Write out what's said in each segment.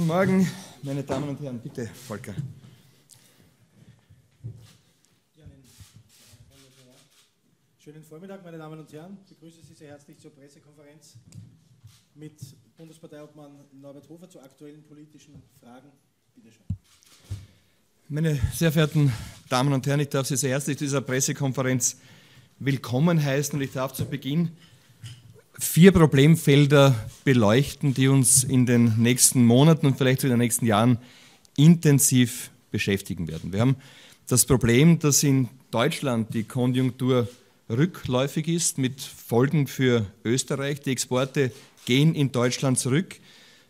Guten Morgen, meine Damen und Herren. Bitte, Volker. Schönen Vormittag, meine Damen und Herren. Ich begrüße Sie sehr herzlich zur Pressekonferenz mit Bundesparteiobmann Norbert Hofer zu aktuellen politischen Fragen. Bitte schön. Meine sehr verehrten Damen und Herren, ich darf Sie sehr herzlich zu dieser Pressekonferenz willkommen heißen und ich darf zu Beginn vier Problemfelder beleuchten, die uns in den nächsten Monaten und vielleicht in den nächsten Jahren intensiv beschäftigen werden. Wir haben das Problem, dass in Deutschland die Konjunktur rückläufig ist, mit Folgen für Österreich. Die Exporte gehen in Deutschland zurück.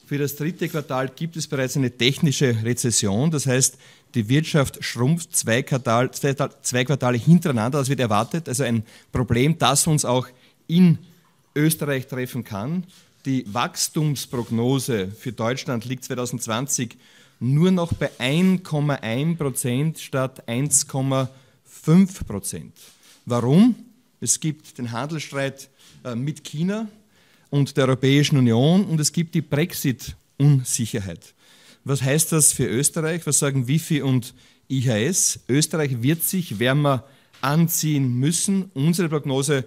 Für das dritte Quartal gibt es bereits eine technische Rezession. Das heißt, die Wirtschaft schrumpft zwei, Quartal, zwei, zwei Quartale hintereinander. Das wird erwartet. Also ein Problem, das uns auch in Österreich treffen kann. Die Wachstumsprognose für Deutschland liegt 2020 nur noch bei 1,1 Prozent statt 1,5 Prozent. Warum? Es gibt den Handelsstreit äh, mit China und der Europäischen Union und es gibt die Brexit-Unsicherheit. Was heißt das für Österreich? Was sagen Wifi und IHS? Österreich wird sich wärmer anziehen müssen. Unsere Prognose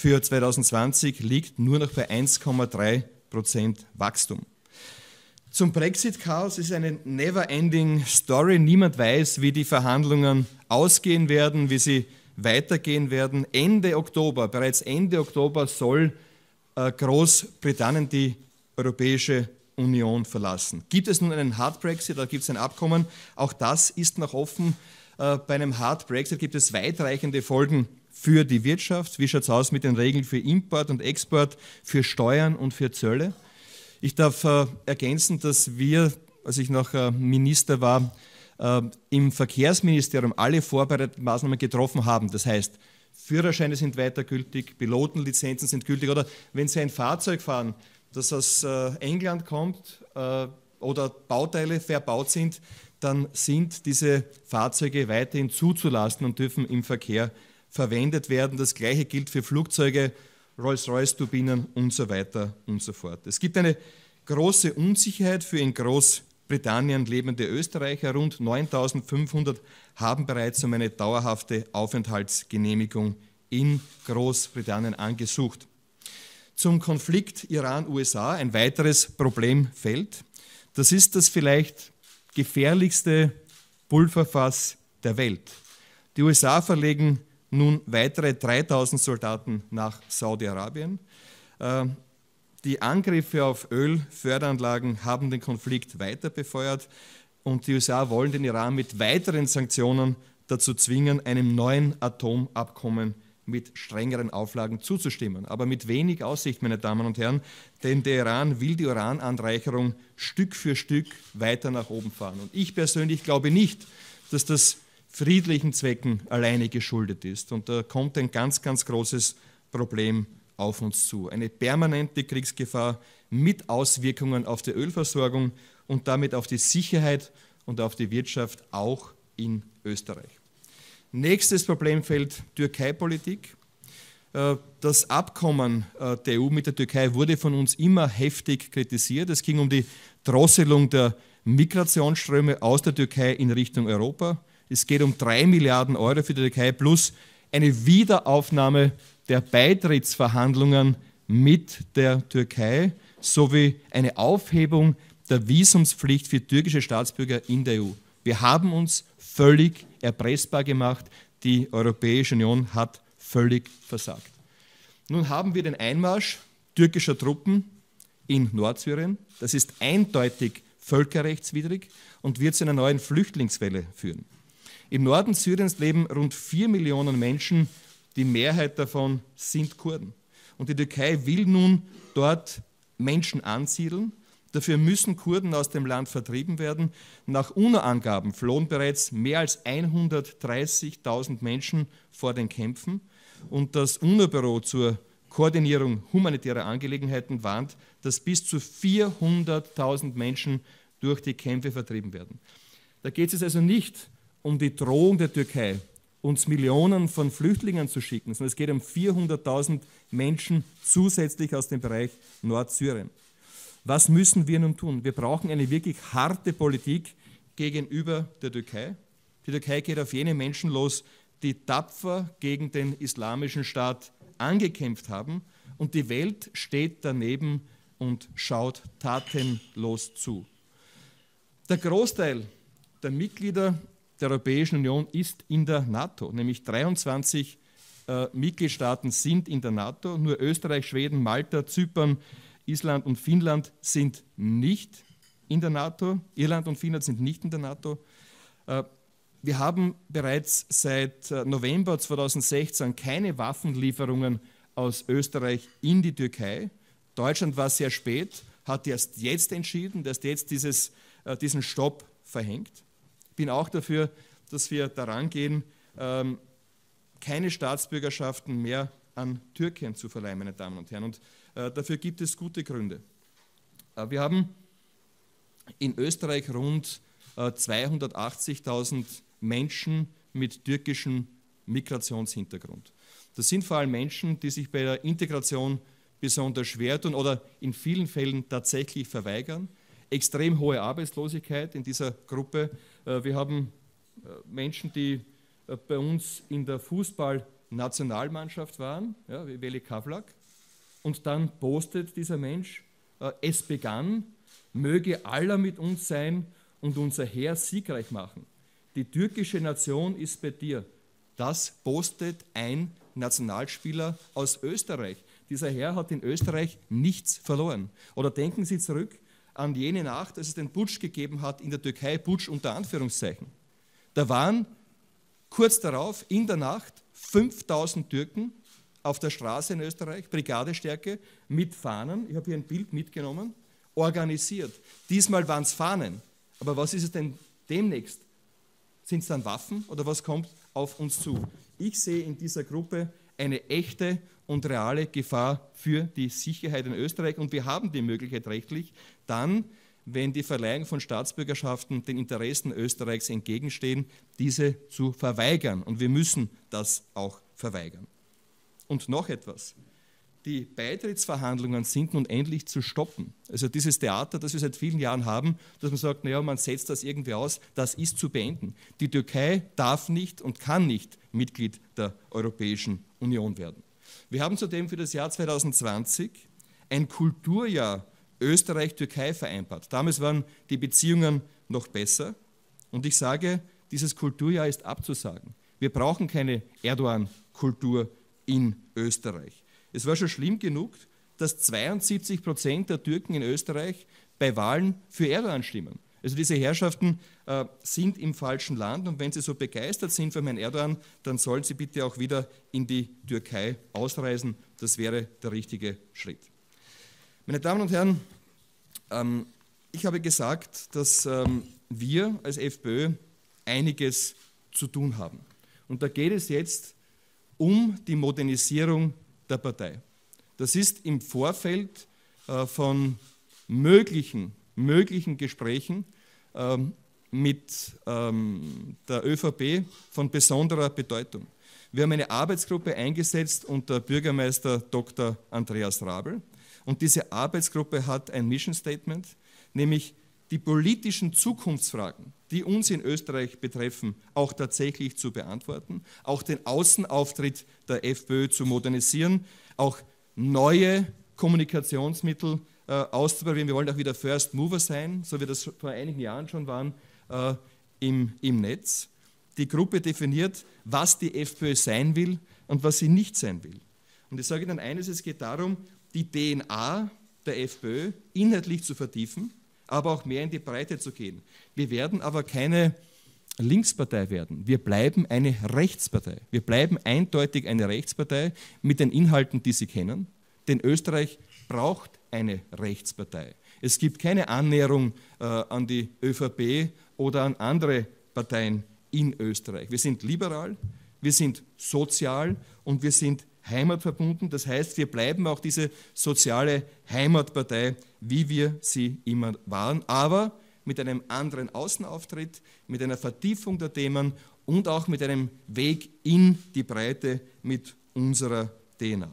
für 2020 liegt nur noch bei 1,3 Prozent Wachstum. Zum Brexit-Chaos ist eine never-ending Story. Niemand weiß, wie die Verhandlungen ausgehen werden, wie sie weitergehen werden. Ende Oktober, bereits Ende Oktober soll äh, Großbritannien die Europäische Union verlassen. Gibt es nun einen Hard Brexit oder gibt es ein Abkommen? Auch das ist noch offen. Äh, bei einem Hard Brexit gibt es weitreichende Folgen für die Wirtschaft? Wie schaut es aus mit den Regeln für Import und Export, für Steuern und für Zölle? Ich darf äh, ergänzen, dass wir, als ich noch äh, Minister war, äh, im Verkehrsministerium alle vorbereiteten Maßnahmen getroffen haben. Das heißt, Führerscheine sind weiter gültig, Pilotenlizenzen sind gültig oder wenn Sie ein Fahrzeug fahren, das aus äh, England kommt äh, oder Bauteile verbaut sind, dann sind diese Fahrzeuge weiterhin zuzulassen und dürfen im Verkehr verwendet werden. Das gleiche gilt für Flugzeuge, Rolls-Royce-Turbinen und so weiter und so fort. Es gibt eine große Unsicherheit für in Großbritannien lebende Österreicher. Rund 9500 haben bereits um eine dauerhafte Aufenthaltsgenehmigung in Großbritannien angesucht. Zum Konflikt Iran-USA ein weiteres Problemfeld. Das ist das vielleicht gefährlichste Pulverfass der Welt. Die USA verlegen nun weitere 3000 Soldaten nach Saudi-Arabien. Äh, die Angriffe auf Ölförderanlagen haben den Konflikt weiter befeuert und die USA wollen den Iran mit weiteren Sanktionen dazu zwingen, einem neuen Atomabkommen mit strengeren Auflagen zuzustimmen. Aber mit wenig Aussicht, meine Damen und Herren, denn der Iran will die Urananreicherung Stück für Stück weiter nach oben fahren. Und ich persönlich glaube nicht, dass das friedlichen Zwecken alleine geschuldet ist. Und da kommt ein ganz, ganz großes Problem auf uns zu. Eine permanente Kriegsgefahr mit Auswirkungen auf die Ölversorgung und damit auf die Sicherheit und auf die Wirtschaft auch in Österreich. Nächstes Problemfeld Türkei-Politik. Äh, das Abkommen äh, der EU mit der Türkei wurde von uns immer heftig kritisiert. Es ging um die Drosselung der Migrationsströme aus der Türkei in Richtung Europa. Es geht um drei Milliarden Euro für die Türkei plus eine Wiederaufnahme der Beitrittsverhandlungen mit der Türkei sowie eine Aufhebung der Visumspflicht für türkische Staatsbürger in der EU. Wir haben uns völlig erpressbar gemacht. Die Europäische Union hat völlig versagt. Nun haben wir den Einmarsch türkischer Truppen in Nordsyrien. Das ist eindeutig völkerrechtswidrig und wird zu einer neuen Flüchtlingswelle führen. Im Norden Syriens leben rund vier Millionen Menschen, die Mehrheit davon sind Kurden. Und die Türkei will nun dort Menschen ansiedeln. Dafür müssen Kurden aus dem Land vertrieben werden. Nach UNO-Angaben flohen bereits mehr als 130.000 Menschen vor den Kämpfen. Und das UNO-Büro zur Koordinierung humanitärer Angelegenheiten warnt, dass bis zu 400.000 Menschen durch die Kämpfe vertrieben werden. Da geht es also nicht um die Drohung der Türkei, uns Millionen von Flüchtlingen zu schicken, sondern es geht um 400.000 Menschen zusätzlich aus dem Bereich Nordsyrien. Was müssen wir nun tun? Wir brauchen eine wirklich harte Politik gegenüber der Türkei. Die Türkei geht auf jene Menschen los, die tapfer gegen den islamischen Staat angekämpft haben und die Welt steht daneben und schaut tatenlos zu. Der Großteil der Mitglieder der Europäischen Union ist in der NATO, nämlich 23 äh, Mitgliedstaaten sind in der NATO, nur Österreich, Schweden, Malta, Zypern, Island und Finnland sind nicht in der NATO. Irland und Finnland sind nicht in der NATO. Äh, wir haben bereits seit äh, November 2016 keine Waffenlieferungen aus Österreich in die Türkei. Deutschland war sehr spät, hat erst jetzt entschieden, dass jetzt dieses, äh, diesen Stopp verhängt. Ich bin auch dafür, dass wir daran gehen, ähm, keine Staatsbürgerschaften mehr an Türkien zu verleihen, meine Damen und Herren. Und äh, dafür gibt es gute Gründe. Äh, wir haben in Österreich rund 280.000 Menschen mit türkischem Migrationshintergrund. Das sind vor allem Menschen, die sich bei der Integration besonders schwer tun oder in vielen Fällen tatsächlich verweigern. Extrem hohe Arbeitslosigkeit in dieser Gruppe. Wir haben Menschen, die bei uns in der Fußballnationalmannschaft waren, ja, wie Veli Kavlak, und dann postet dieser Mensch, äh, es begann, möge Allah mit uns sein und unser Heer siegreich machen. Die türkische Nation ist bei dir. Das postet ein Nationalspieler aus Österreich. Dieser Herr hat in Österreich nichts verloren. Oder denken Sie zurück an jene Nacht, als es den Putsch gegeben hat in der Türkei, Putsch unter Anführungszeichen. Da waren kurz darauf in der Nacht 5000 Türken auf der Straße in Österreich, Brigadestärke, mit Fahnen. Ich habe hier ein Bild mitgenommen, organisiert. Diesmal waren es Fahnen. Aber was ist es denn demnächst? Sind es dann Waffen oder was kommt auf uns zu? Ich sehe in dieser Gruppe eine echte und reale Gefahr für die Sicherheit in Österreich und wir haben die Möglichkeit rechtlich, dann wenn die Verleihung von Staatsbürgerschaften den Interessen Österreichs entgegenstehen, diese zu verweigern. Und wir müssen das auch verweigern. Und noch etwas. Die Beitrittsverhandlungen sind nun endlich zu stoppen. Also dieses Theater, das wir seit vielen Jahren haben, dass man sagt, naja, man setzt das irgendwie aus, das ist zu beenden. Die Türkei darf nicht und kann nicht Mitglied der Europäischen Union werden. Wir haben zudem für das Jahr 2020 ein Kulturjahr Österreich-Türkei vereinbart. Damals waren die Beziehungen noch besser. Und ich sage, dieses Kulturjahr ist abzusagen. Wir brauchen keine Erdogan-Kultur in Österreich. Es war schon schlimm genug, dass 72 Prozent der Türken in Österreich bei Wahlen für Erdogan stimmen. Also diese Herrschaften äh, sind im falschen Land und wenn sie so begeistert sind von Herrn Erdogan, dann sollen sie bitte auch wieder in die Türkei ausreisen. Das wäre der richtige Schritt. Meine Damen und Herren, ähm, ich habe gesagt, dass ähm, wir als FPÖ einiges zu tun haben. Und da geht es jetzt um die Modernisierung der Partei. Das ist im Vorfeld äh, von möglichen, möglichen Gesprächen ähm, mit der ÖVP von besonderer Bedeutung. Wir haben eine Arbeitsgruppe eingesetzt unter Bürgermeister Dr. Andreas Rabel. Und diese Arbeitsgruppe hat ein Mission Statement, nämlich die politischen Zukunftsfragen, die uns in Österreich betreffen, auch tatsächlich zu beantworten, auch den Außenauftritt der FPÖ zu modernisieren, auch neue Kommunikationsmittel äh, auszuprobieren. Wir wollen auch wieder First Mover sein, so wie das vor einigen Jahren schon waren äh, im, im Netz. Die Gruppe definiert, was die FPÖ sein will und was sie nicht sein will. Und ich sage Ihnen eines, es geht darum, die DNA der FPÖ inhaltlich zu vertiefen, aber auch mehr in die Breite zu gehen. Wir werden aber keine Linkspartei werden. Wir bleiben eine Rechtspartei. Wir bleiben eindeutig eine Rechtspartei mit den Inhalten, die Sie kennen. Denn Österreich braucht eine Rechtspartei. Es gibt keine Annäherung äh, an die ÖVP oder an andere Parteien in Österreich. Wir sind liberal, wir sind sozial und wir sind heimatverbunden. Das heißt, wir bleiben auch diese soziale Heimatpartei, wie wir sie immer waren, aber mit einem anderen Außenauftritt, mit einer Vertiefung der Themen und auch mit einem Weg in die Breite mit unserer DNA.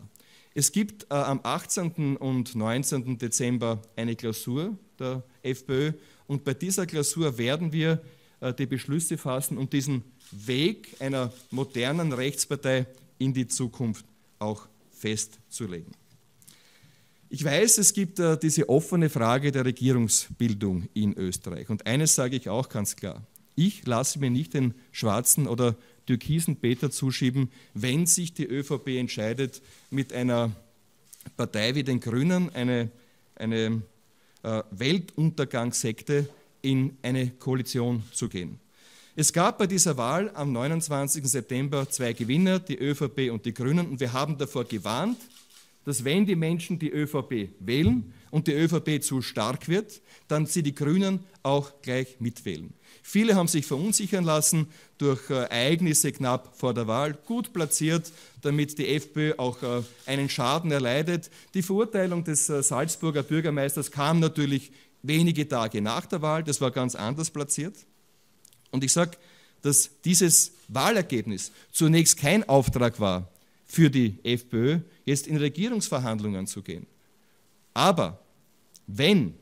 Es gibt äh, am 18. und 19. Dezember eine Klausur der FPÖ und bei dieser Klausur werden wir äh, die Beschlüsse fassen und diesen Weg einer modernen Rechtspartei in die Zukunft auch festzulegen. Ich weiß, es gibt äh, diese offene Frage der Regierungsbildung in Österreich. Und eines sage ich auch ganz klar. Ich lasse mir nicht den schwarzen oder türkisen Peter zuschieben, wenn sich die ÖVP entscheidet, mit einer Partei wie den Grünen, eine, eine äh, Weltuntergangssekte, in eine Koalition zu gehen. Es gab bei dieser Wahl am 29. September zwei Gewinner, die ÖVP und die Grünen, und wir haben davor gewarnt, dass wenn die Menschen die ÖVP wählen und die ÖVP zu stark wird, dann sie die Grünen auch gleich mitwählen. Viele haben sich verunsichern lassen durch äh, Ereignisse knapp vor der Wahl, gut platziert, damit die FPÖ auch äh, einen Schaden erleidet. Die Verurteilung des äh, Salzburger Bürgermeisters kam natürlich wenige Tage nach der Wahl, das war ganz anders platziert. Und ich sage, dass dieses Wahlergebnis zunächst kein Auftrag war für die FPÖ, jetzt in Regierungsverhandlungen zu gehen. Aber wenn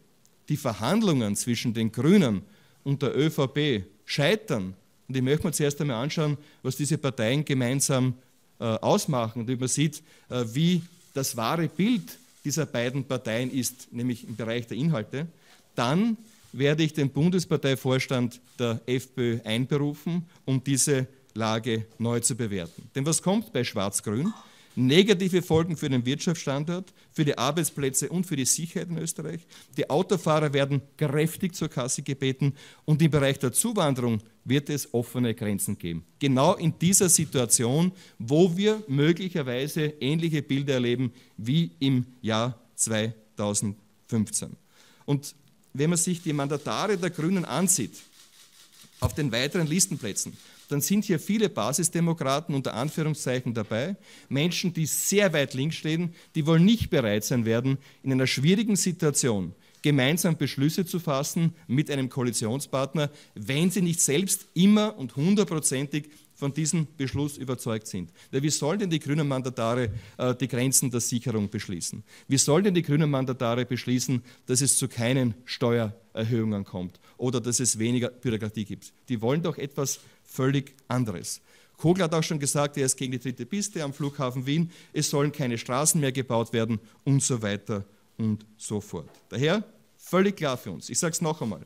die Verhandlungen zwischen den Grünen und der ÖVP scheitern, und ich möchte mir zuerst einmal anschauen, was diese Parteien gemeinsam äh, ausmachen, und man sieht, äh, wie das wahre Bild dieser beiden Parteien ist, nämlich im Bereich der Inhalte, dann werde ich den Bundesparteivorstand der FPÖ einberufen, um diese Lage neu zu bewerten. Denn was kommt bei Schwarz-Grün? negative Folgen für den Wirtschaftsstandort, für die Arbeitsplätze und für die Sicherheit in Österreich. Die Autofahrer werden kräftig zur Kasse gebeten und im Bereich der Zuwanderung wird es offene Grenzen geben. Genau in dieser Situation, wo wir möglicherweise ähnliche Bilder erleben wie im Jahr 2015. Und wenn man sich die Mandatare der Grünen ansieht, auf den weiteren Listenplätzen, dann sind hier viele Basisdemokraten unter Anführungszeichen dabei, Menschen, die sehr weit links stehen, die wohl nicht bereit sein werden, in einer schwierigen Situation gemeinsam Beschlüsse zu fassen mit einem Koalitionspartner, wenn sie nicht selbst immer und hundertprozentig von diesem Beschluss überzeugt sind. Wie sollen denn die grünen Mandatare äh, die Grenzen der Sicherung beschließen? Wie sollen denn die grünen Mandatare beschließen, dass es zu keinen Steuererhöhungen kommt oder dass es weniger Bürokratie gibt? Die wollen doch etwas völlig anderes. Kogler hat auch schon gesagt, er ist gegen die dritte Piste am Flughafen Wien, es sollen keine Straßen mehr gebaut werden und so weiter und so fort. Daher völlig klar für uns, ich sage es noch einmal,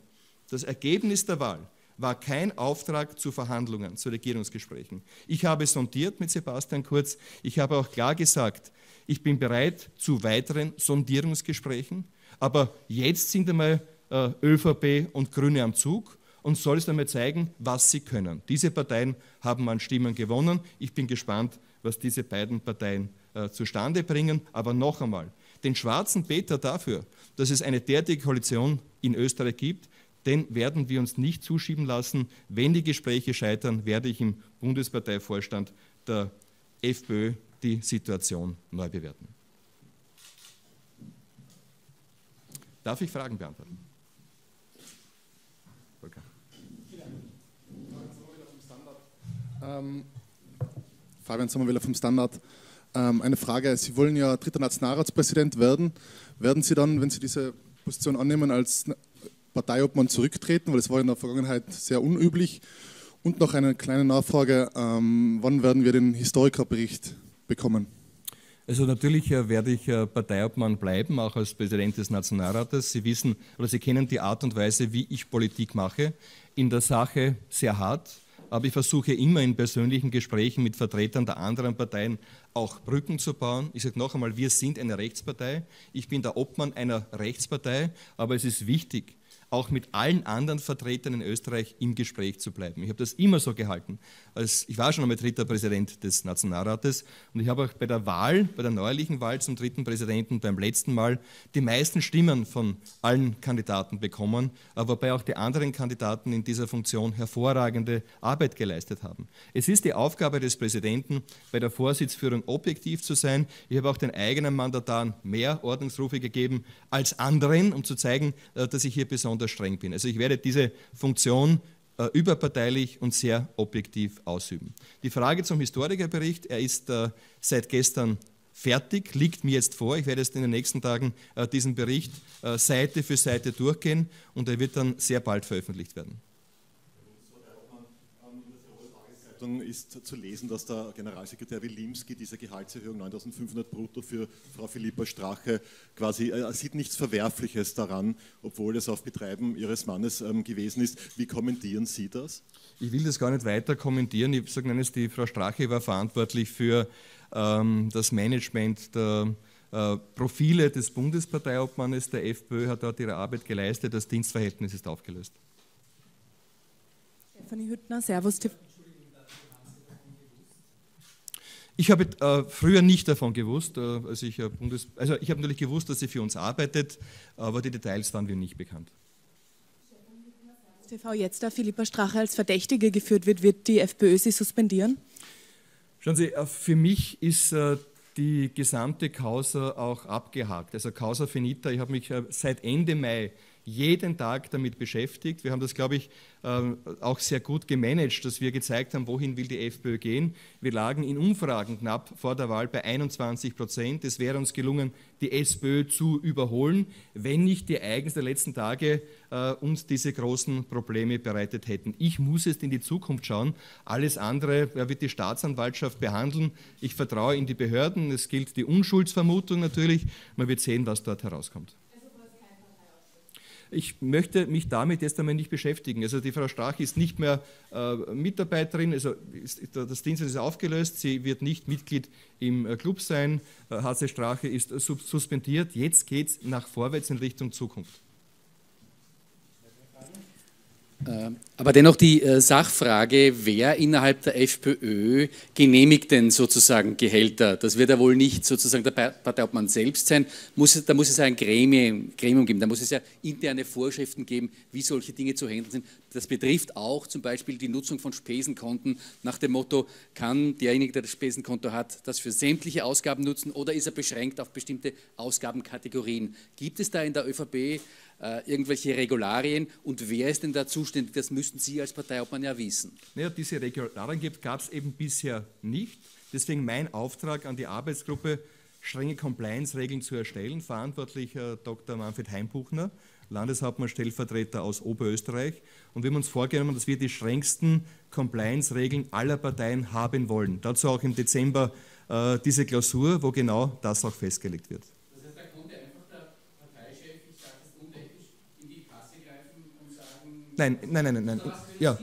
das Ergebnis der Wahl war kein Auftrag zu Verhandlungen, zu Regierungsgesprächen. Ich habe sondiert mit Sebastian Kurz, ich habe auch klar gesagt, ich bin bereit zu weiteren Sondierungsgesprächen, aber jetzt sind einmal äh, ÖVP und Grüne am Zug und soll es einmal zeigen, was sie können. Diese Parteien haben an Stimmen gewonnen. Ich bin gespannt, was diese beiden Parteien äh, zustande bringen. Aber noch einmal, den schwarzen Peter dafür, dass es eine derartige Koalition in Österreich gibt, den werden wir uns nicht zuschieben lassen. Wenn die Gespräche scheitern, werde ich im Bundesparteivorstand der FPÖ die Situation neu bewerten. Darf ich Fragen beantworten? Ähm, Fabian Sommerwiller vom Standard. Ähm, eine Frage, Sie wollen ja dritter Nationalratspräsident werden. Werden Sie dann, wenn Sie diese Position annehmen, als Parteiobmann zurücktreten, weil es war in der Vergangenheit sehr unüblich? Und noch eine kleine Nachfrage, ähm, wann werden wir den Historikerbericht bekommen? Also natürlich äh, werde ich äh, Parteiobmann bleiben, auch als Präsident des Nationalrates. Sie wissen oder Sie kennen die Art und Weise, wie ich Politik mache. In der Sache sehr hart, aber ich versuche immer in persönlichen Gesprächen mit Vertretern der anderen Parteien auch Brücken zu bauen. Ich sage noch einmal, wir sind eine Rechtspartei. Ich bin der Obmann einer Rechtspartei, aber es ist wichtig, auch mit allen anderen Vertretern in Österreich im Gespräch zu bleiben. Ich habe das immer so gehalten. Als, ich war schon einmal dritter Präsident des Nationalrates und ich habe auch bei der Wahl, bei der neuerlichen Wahl zum dritten Präsidenten beim letzten Mal die meisten Stimmen von allen Kandidaten bekommen, wobei auch die anderen Kandidaten in dieser Funktion hervorragende Arbeit geleistet haben. Es ist die Aufgabe des Präsidenten, bei der Vorsitzführung objektiv zu sein. Ich habe auch den eigenen Mandataren mehr Ordnungsrufe gegeben als anderen, um zu zeigen, äh, dass ich hier besonders besonders streng bin. Also ich werde diese Funktion äh, überparteilich und sehr objektiv ausüben. Die Frage zum Historikerbericht, er ist äh, seit gestern fertig, liegt mir jetzt vor. Ich werde jetzt in den nächsten Tagen äh, diesen Bericht äh, Seite für Seite durchgehen und er wird dann sehr bald veröffentlicht werden. Ist zu lesen, dass der Generalsekretär Wilimski diese Gehaltserhöhung 9500 brutto für Frau Philippa Strache quasi, er sieht nichts Verwerfliches daran, obwohl es auf Betreiben ihres Mannes ähm, gewesen ist. Wie kommentieren Sie das? Ich will das gar nicht weiter kommentieren. Ich sage eines, die Frau Strache war verantwortlich für ähm, das Management der äh, Profile des Bundesparteiobmannes der FPÖ, hat dort ihre Arbeit geleistet, das Dienstverhältnis ist aufgelöst. Stefanie Hüttner, Servus TV. Ich habe äh, früher nicht davon gewusst, äh, als ich äh, Bundes also ich habe natürlich gewusst, dass sie für uns arbeitet, aber die Details waren mir nicht bekannt. TV jetzt, da Philippa Strache als Verdächtige geführt wird, wird die FPÖ sie suspendieren? Schauen Sie, äh, für mich ist äh, die gesamte Causa auch abgehakt. Also Causa Finita, ich habe mich äh, seit Ende Mai jeden Tag damit beschäftigt. Wir haben das, glaube ich, ähm, auch sehr gut gemanagt, dass wir gezeigt haben, wohin will die FPÖ gehen. Wir lagen in Umfragen knapp vor der Wahl bei 21 Prozent. Es wäre uns gelungen, die SPÖ zu überholen, wenn nicht die Ereignisse der letzten Tage äh, uns diese großen Probleme bereitet hätten. Ich muss jetzt in die Zukunft schauen. Alles andere wird die Staatsanwaltschaft behandeln. Ich vertraue in die Behörden. Es gilt die Unschuldsvermutung natürlich. Man wird sehen, was dort herauskommt. Ich möchte mich damit jetzt einmal nicht beschäftigen. Also die Frau Strach ist nicht mehr äh, Mitarbeiterin, also ist, das Dienst ist aufgelöst, sie wird nicht Mitglied im äh, Club sein. Äh, HC Strache ist suspendiert. Jetzt geht es nach vorwärts in Richtung Zukunft. Äh, aber dennoch die äh, Sachfrage, wer innerhalb der FPÖ genehmigt denn sozusagen Gehälter? Das wird ja wohl nicht sozusagen der Parteiobmann selbst sein. Da muss es ein Gremium, Gremium geben, da muss es ja interne Vorschriften geben, wie solche Dinge zu handeln sind. Das betrifft auch zum Beispiel die Nutzung von Spesenkonten nach dem Motto, kann derjenige, der das Spesenkonto hat, das für sämtliche Ausgaben nutzen oder ist er beschränkt auf bestimmte Ausgabenkategorien? Gibt es da in der ÖVP äh, irgendwelche Regularien und wer ist denn da zuständig? Das müssen Sie als Parteiobmann ja wissen. Naja, diese Regularien gab es eben bisher nicht. Deswegen mein Auftrag an die Arbeitsgruppe, strenge Compliance-Regeln zu erstellen. Verantwortlich äh, Dr. Manfred Heimbuchner, Landeshauptmann Stellvertreter aus Oberösterreich. Und wir haben uns vorgenommen, dass wir die strengsten Compliance-Regeln aller Parteien haben wollen. Dazu auch im Dezember äh, diese Klausur, wo genau das auch festgelegt wird. Nein, nein, nein, nein. nein. Ja.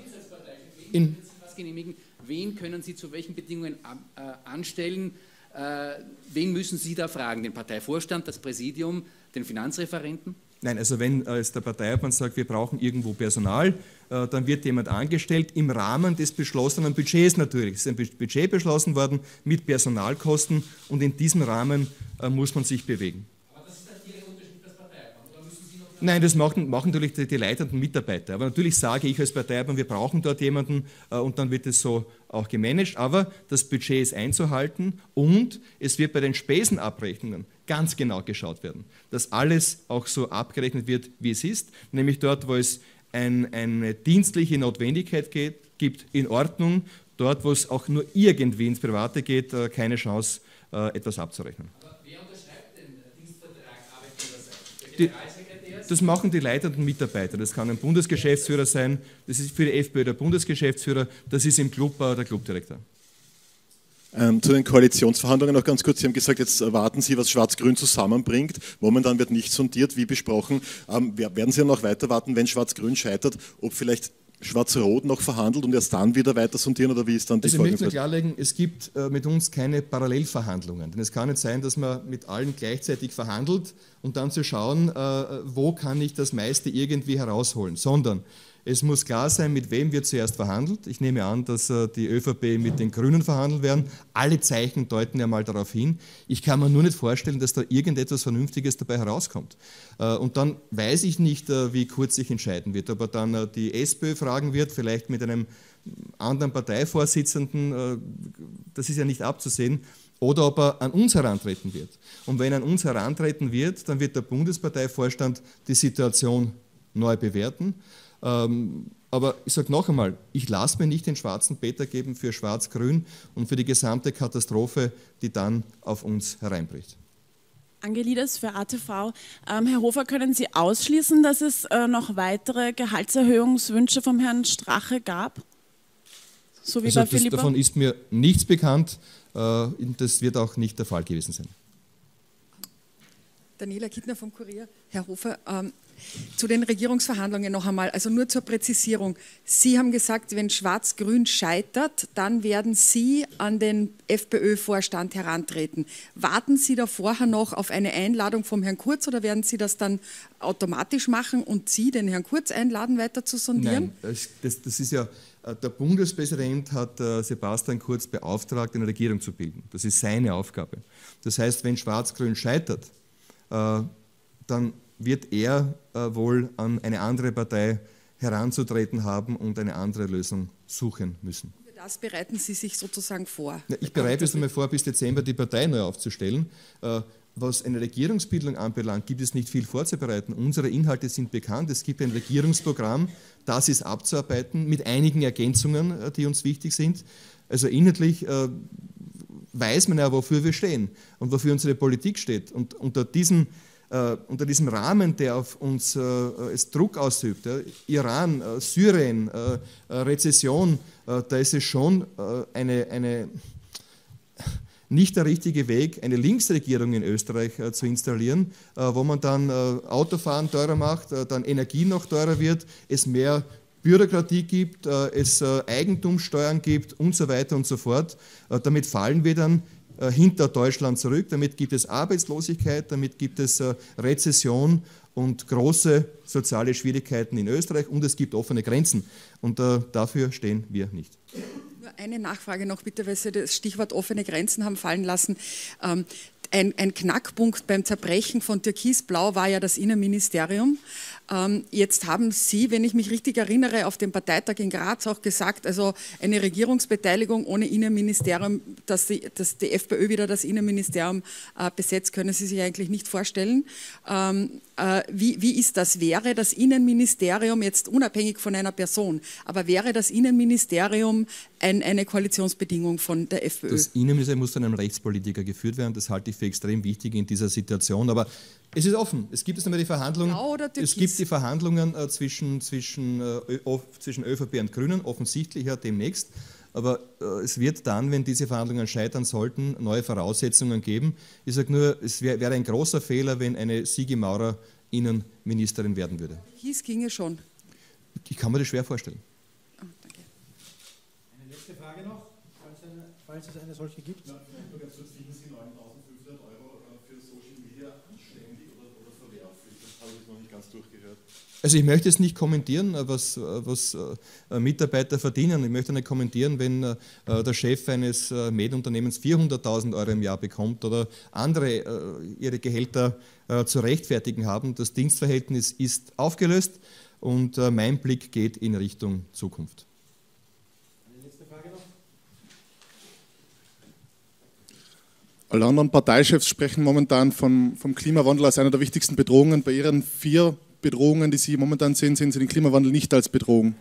In genehmigen. Wen können Sie zu welchen Bedingungen äh, anstellen? Äh, wen müssen Sie da fragen? Den Parteivorstand, das Präsidium, den Finanzreferenten? Nein, also wenn äh, der Parteiobmann sagt, wir brauchen irgendwo Personal, äh, dann wird jemand angestellt im Rahmen des beschlossenen Budgets natürlich. Es ist ein Budget beschlossen worden mit Personalkosten und in diesem Rahmen äh, muss man sich bewegen. Nein, das machen, machen natürlich die, die, leitenden Mitarbeiter. Aber natürlich sage ich als Parteiobmann, wir brauchen dort jemanden äh, und dann wird es so auch gemanagt. Aber das Budget ist einzuhalten und es wird bei den Spesenabrechnungen ganz genau geschaut werden, dass alles auch so abgerechnet wird, wie es ist. Nämlich dort, wo es ein, eine dienstliche Notwendigkeit geht, gibt, in Ordnung. Dort, wo es auch nur irgendwie ins Private geht, äh, keine Chance, äh, etwas abzurechnen. Aber wer unterschreibt den Dienstvertrag Arbeitgeberseite? Das machen die leitenden Mitarbeiter. Das kann ein Bundesgeschäftsführer sein, das ist für die FPÖ der Bundesgeschäftsführer, das ist im Club der Clubdirektor. Ähm, zu den Koalitionsverhandlungen noch ganz kurz. Sie haben gesagt, jetzt warten Sie, was Schwarz-Grün zusammenbringt. Momentan wird nicht sondiert, wie besprochen. Ähm, werden Sie noch weiter warten, wenn Schwarz-Grün scheitert, ob vielleicht Schwarz-Rot noch verhandelt und erst dann wieder weiter sondieren oder wie ist dann die also Ich möchte klarlegen, es gibt äh, mit uns keine Parallelverhandlungen. Denn es kann nicht sein, dass man mit allen gleichzeitig verhandelt und dann zu schauen, äh, wo kann ich das meiste irgendwie herausholen, sondern es muss klar sein, mit wem wird zuerst verhandelt. Ich nehme an, dass äh, die ÖVP mit den Grünen verhandeln werden. Alle Zeichen deuten ja mal darauf hin. Ich kann mir nur nicht vorstellen, dass da irgendetwas Vernünftiges dabei herauskommt. Äh, und dann weiß ich nicht, äh, wie kurz sich entscheiden wird. Ob er dann die SPÖ fragen wird, vielleicht mit einem anderen Parteivorsitzenden, das ist ja nicht abzusehen oder ob er an uns herantreten wird. Und wenn er an uns herantreten wird, dann wird der Bundesparteivorstand die Situation neu bewerten. Ähm, Aber ich sage noch einmal, ich lasse mir nicht den schwarzen Peter geben für Schwarz-Grün und für die gesamte Katastrophe, die dann auf uns hereinbricht. Angelides für ATV. Ähm, Herr Hofer, können Sie ausschließen, dass es äh, noch weitere Gehaltserhöhungswünsche vom Herrn Strache gab? So wie also bei Philippa? Davon ist mir nichts bekannt. Äh, das wird auch nicht der Fall gewesen sein. Daniela Kittner vom Kurier. Herr Hofer, ähm, zu den Regierungsverhandlungen noch einmal, also nur zur Präzisierung. Sie haben gesagt, wenn Schwarz-Grün scheitert, dann werden Sie an den FPÖ-Vorstand herantreten. Warten Sie da vorher noch auf eine Einladung vom Herrn Kurz oder werden Sie das dann automatisch machen und Sie den Herrn Kurz einladen, weiter zu sondieren? Nein, das, das ist ja, äh, der Bundespräsident hat äh, Sebastian Kurz beauftragt, eine Regierung zu bilden. Das ist seine Aufgabe. Das heißt, wenn Schwarz-Grün scheitert, äh, dann wird er äh, wohl an eine andere Partei heranzutreten haben und eine andere Lösung suchen müssen. Für das bereiten Sie sich sozusagen vor? Ja, ich bereite es einmal vor, bis Dezember die Partei neu aufzustellen. Äh, was eine Regierungsbildung anbelangt, gibt es nicht viel vorzubereiten. Unsere Inhalte sind bekannt. Es gibt ein Regierungsprogramm, das ist abzuarbeiten mit einigen Ergänzungen, äh, die uns wichtig sind. Also inhaltlich äh, weiß man ja, wofür wir stehen und wofür unsere Politik steht. Und unter diesem äh, unter diesem Rahmen, der auf uns äh, es Druck ausübt, ja, Iran, äh, Syrien, äh, äh, Rezession, äh, da ist es schon eine, eine, nicht der richtige Weg, eine Linksregierung in Österreich zu installieren, wo man dann Autofahren teurer macht, dann Energie noch teurer wird, es mehr Bürokratie gibt, es Eigentumssteuern gibt und so weiter und so fort. Damit fallen wir dann hinter Deutschland zurück. Damit gibt es Arbeitslosigkeit, damit gibt es äh, Rezession und große soziale Schwierigkeiten in Österreich und es gibt offene Grenzen. Und äh, dafür stehen wir nicht. Nur eine Nachfrage noch bitte, weil Sie das Stichwort offene Grenzen haben fallen lassen. Ähm, ein, ein, Knackpunkt beim Zerbrechen von Türkisblau war ja das Innenministerium. Ähm, jetzt haben Sie, wenn ich mich richtig erinnere, auf dem Parteitag in Graz auch gesagt, also eine Regierungsbeteiligung ohne Innenministerium, dass die, dass die FPÖ wieder das Innenministerium äh, besetzt, können Sie sich eigentlich nicht vorstellen. Ähm, äh, wie, wie ist das? Wäre das Innenministerium jetzt unabhängig von einer Person, aber wäre das Innenministerium ein, eine Koalitionsbedingung von der FPÖ? Das Innenministerium muss von einem Rechtspolitiker geführt werden. Das halte ich für extrem wichtig in dieser Situation. Aber es ist offen. Es gibt jetzt einmal die Verhandlungen. Es gibt die Verhandlungen äh, zwischen, zwischen, äh, zwischen ÖVP und Grünen, offensichtlich ja demnächst. Aber äh, es wird dann, wenn diese Verhandlungen scheitern sollten, neue Voraussetzungen geben. Ich sage nur, es wär, wäre ein großer Fehler, wenn eine Sigi Maurer Innenministerin werden würde. Hieß ginge schon. Ich kann mir das schwer vorstellen. Oh, danke. Eine letzte Frage noch, falls, eine, falls es eine solche gibt. Ja, Also ich möchte es nicht kommentieren, äh, was, äh, was äh, Mitarbeiter verdienen. Ich möchte nicht kommentieren, wenn der Chef eines Medienunternehmens 400.000 Euro im Jahr bekommt oder andere ihre Gehälter zu rechtfertigen haben. Das Dienstverhältnis ist aufgelöst und mein Blick geht in Richtung Zukunft. Alle anderen Parteichefs sprechen momentan vom, vom Klimawandel als einer der wichtigsten Bedrohungen. Bei ihren vier Bedrohungen, die Sie momentan sehen, sehen Sie den Klimawandel nicht als Bedrohung?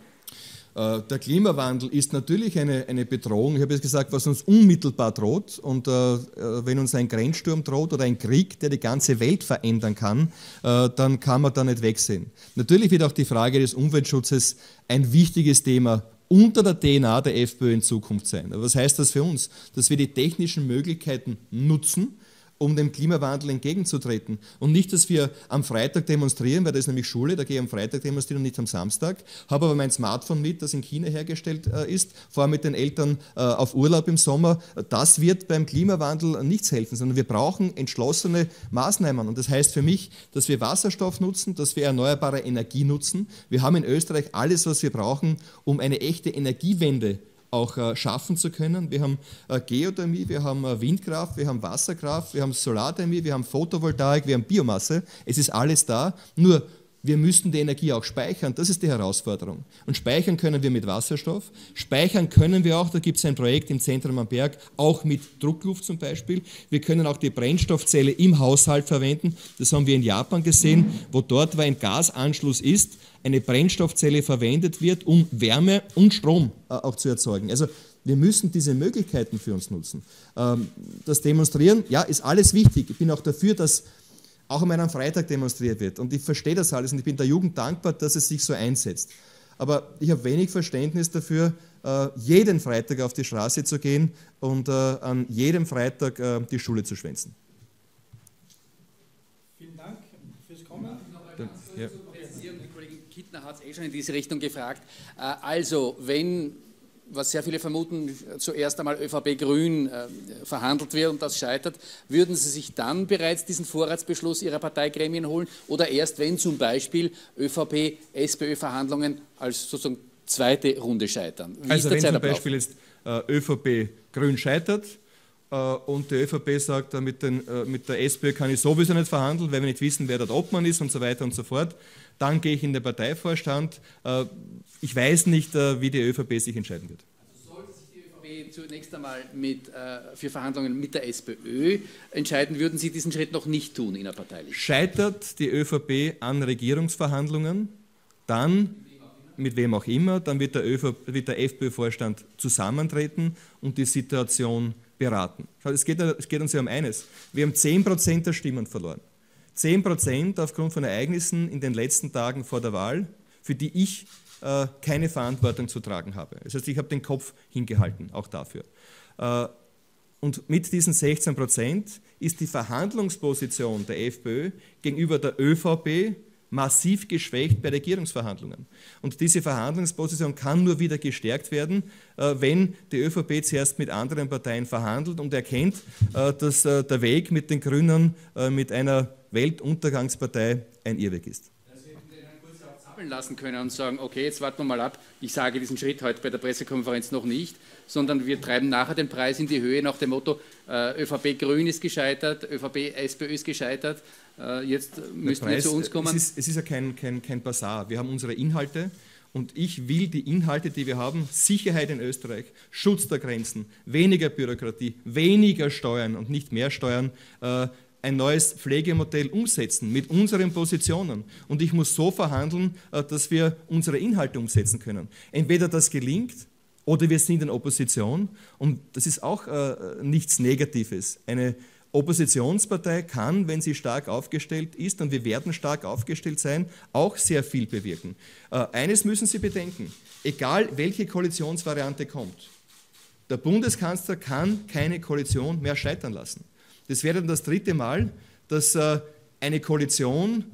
Äh, der Klimawandel ist natürlich eine, eine Bedrohung. Ich habe jetzt gesagt, was uns unmittelbar droht. Und äh, äh, wenn uns ein Grenzsturm droht oder ein Krieg, der die ganze Welt verändern kann, äh, dann kann man da nicht wegsehen. Natürlich wird auch die Frage des Umweltschutzes ein wichtiges Thema unter der DNA der FPÖ in Zukunft sein. Was heißt das für uns? Dass wir die technischen Möglichkeiten nutzen, um dem Klimawandel entgegenzutreten. Und nicht, dass wir am Freitag demonstrieren, weil das ist nämlich Schule, da gehe ich am Freitag demonstrieren und nicht am Samstag, habe aber mein Smartphone mit, das in China hergestellt äh, ist, fahre mit den Eltern äh, auf Urlaub im Sommer. Das wird beim Klimawandel nichts helfen, sondern wir brauchen entschlossene Maßnahmen. Und das heißt für mich, dass wir Wasserstoff nutzen, dass wir erneuerbare Energie nutzen. Wir haben in Österreich alles, was wir brauchen, um eine echte Energiewende zu auch äh, schaffen zu können. Wir haben äh, Geothermie, wir haben äh, Windkraft, wir haben Wasserkraft, wir haben Solarthermie, wir haben Photovoltaik, wir haben Biomasse. Es ist alles da. Nur wir müssten die Energie auch speichern. Das ist die Herausforderung. Und speichern können wir mit Wasserstoff. Speichern können wir auch, da gibt es ein Projekt im Zentrum am Berg, auch mit Druckluft zum Beispiel. Wir können auch die Brennstoffzelle im Haushalt verwenden. Das haben wir in Japan gesehen, wo dort, wo ein Gasanschluss ist, eine Brennstoffzelle verwendet wird, um Wärme und Strom äh, auch zu erzeugen. Also wir müssen diese Möglichkeiten für uns nutzen. Ähm, das Demonstrieren, ja, ist alles wichtig. Ich bin auch dafür, dass auch an einem Freitag demonstriert wird. Und ich verstehe das alles und ich bin der Jugend dankbar, dass es sich so einsetzt. Aber ich habe wenig Verständnis dafür, äh, jeden Freitag auf die Straße zu gehen und äh, an jedem Freitag äh, die Schule zu schwänzen. Vielen Dank fürs Kommen. Ja. Die Kollegin Kittner hat es eh schon in diese Richtung gefragt. Also, wenn was sehr viele vermuten, zuerst einmal ÖVP-Grün äh, verhandelt wird und das scheitert, würden Sie sich dann bereits diesen Vorratsbeschluss Ihrer Parteigremien holen oder erst wenn zum Beispiel ÖVP-SPÖ-Verhandlungen als sozusagen zweite Runde scheitern? Wie also wenn zum Beispiel jetzt äh, ÖVP-Grün scheitert, und die ÖVP sagt, äh, mit, den, äh, mit, der SPÖ kann ich sowieso nicht verhandeln, weil wir nicht wissen, wer dort Obmann ist und so weiter und so fort. Dann gehe ich in den Parteivorstand. Ich weiß nicht, wie die ÖVP sich entscheiden wird. Also sollte sich die ÖVP zunächst einmal mit, für Verhandlungen mit der SPÖ entscheiden, würden Sie diesen Schritt noch nicht tun innerparteilich? Scheitert die ÖVP an Regierungsverhandlungen, dann mit wem auch immer, dann wird der, der FPÖ-Vorstand zusammentreten und die Situation beraten. Es geht, es geht uns ja um eines. Wir haben 10% der Stimmen verloren. 10% aufgrund von Ereignissen in den letzten Tagen vor der Wahl, für die ich äh, keine Verantwortung zu tragen habe. Das heißt, ich habe den Kopf hingehalten, auch dafür. Äh, und mit diesen 16% ist die Verhandlungsposition der FPÖ gegenüber der ÖVP massiv geschwächt bei Regierungsverhandlungen. Und diese Verhandlungsposition kann nur wieder gestärkt werden, äh, wenn die ÖVP zuerst mit anderen Parteien verhandelt und erkennt, äh, dass äh, der Weg mit den Grünen mit einer Weltuntergangspartei ein Irrweg ist lassen können und sagen, okay, jetzt warten wir mal ab, ich sage diesen Schritt heute bei der Pressekonferenz noch nicht, sondern wir treiben nachher den Preis in die Höhe nach dem Motto, äh, ÖVP Grün ist gescheitert, ÖVP SPÖ ist gescheitert, äh, jetzt müssen wir zu uns kommen. Es ist, es ist ja kein, kein, kein Bazar. Wir haben unsere Inhalte und ich will die Inhalte, die wir haben, Sicherheit in Österreich, Schutz der Grenzen, weniger Bürokratie, weniger Steuern und nicht mehr Steuern, äh, ein neues Pflegemodell umsetzen mit unseren Positionen. Und ich muss so verhandeln, äh, dass wir unsere Inhalte umsetzen können. Entweder das gelingt oder wir sind in Opposition. Und das ist auch äh, nichts Negatives. Eine Oppositionspartei kann, wenn sie stark aufgestellt ist, und wir werden stark aufgestellt sein, auch sehr viel bewirken. Äh, eines müssen Sie bedenken, egal welche Koalitionsvariante kommt, der Bundeskanzler kann keine Koalition mehr scheitern lassen. Das wäre dann das dritte Mal, dass äh, eine Koalition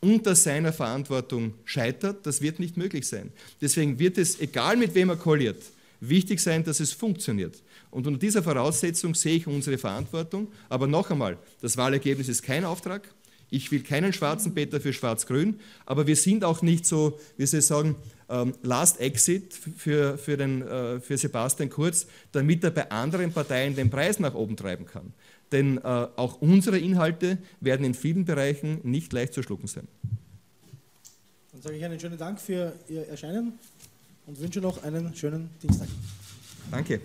unter seiner Verantwortung scheitert. Das wird nicht möglich sein. Deswegen wird es, egal mit wem er koaliert, wichtig sein, dass es funktioniert. Und unter dieser Voraussetzung sehe ich unsere Verantwortung. Aber noch einmal, das Wahlergebnis ist kein Auftrag. Ich will keinen schwarzen Peter für Schwarz-Grün, aber wir sind auch nicht so, wie Sie sagen, ähm, Last Exit für, für, den, äh, für Sebastian Kurz, damit er bei anderen Parteien den Preis nach oben treiben kann. Denn äh, auch unsere Inhalte werden in vielen Bereichen nicht leicht zu schlucken sein. Dann sage ich einen schönen Dank für Ihr Erscheinen und wünsche noch einen schönen Dienstag. Danke.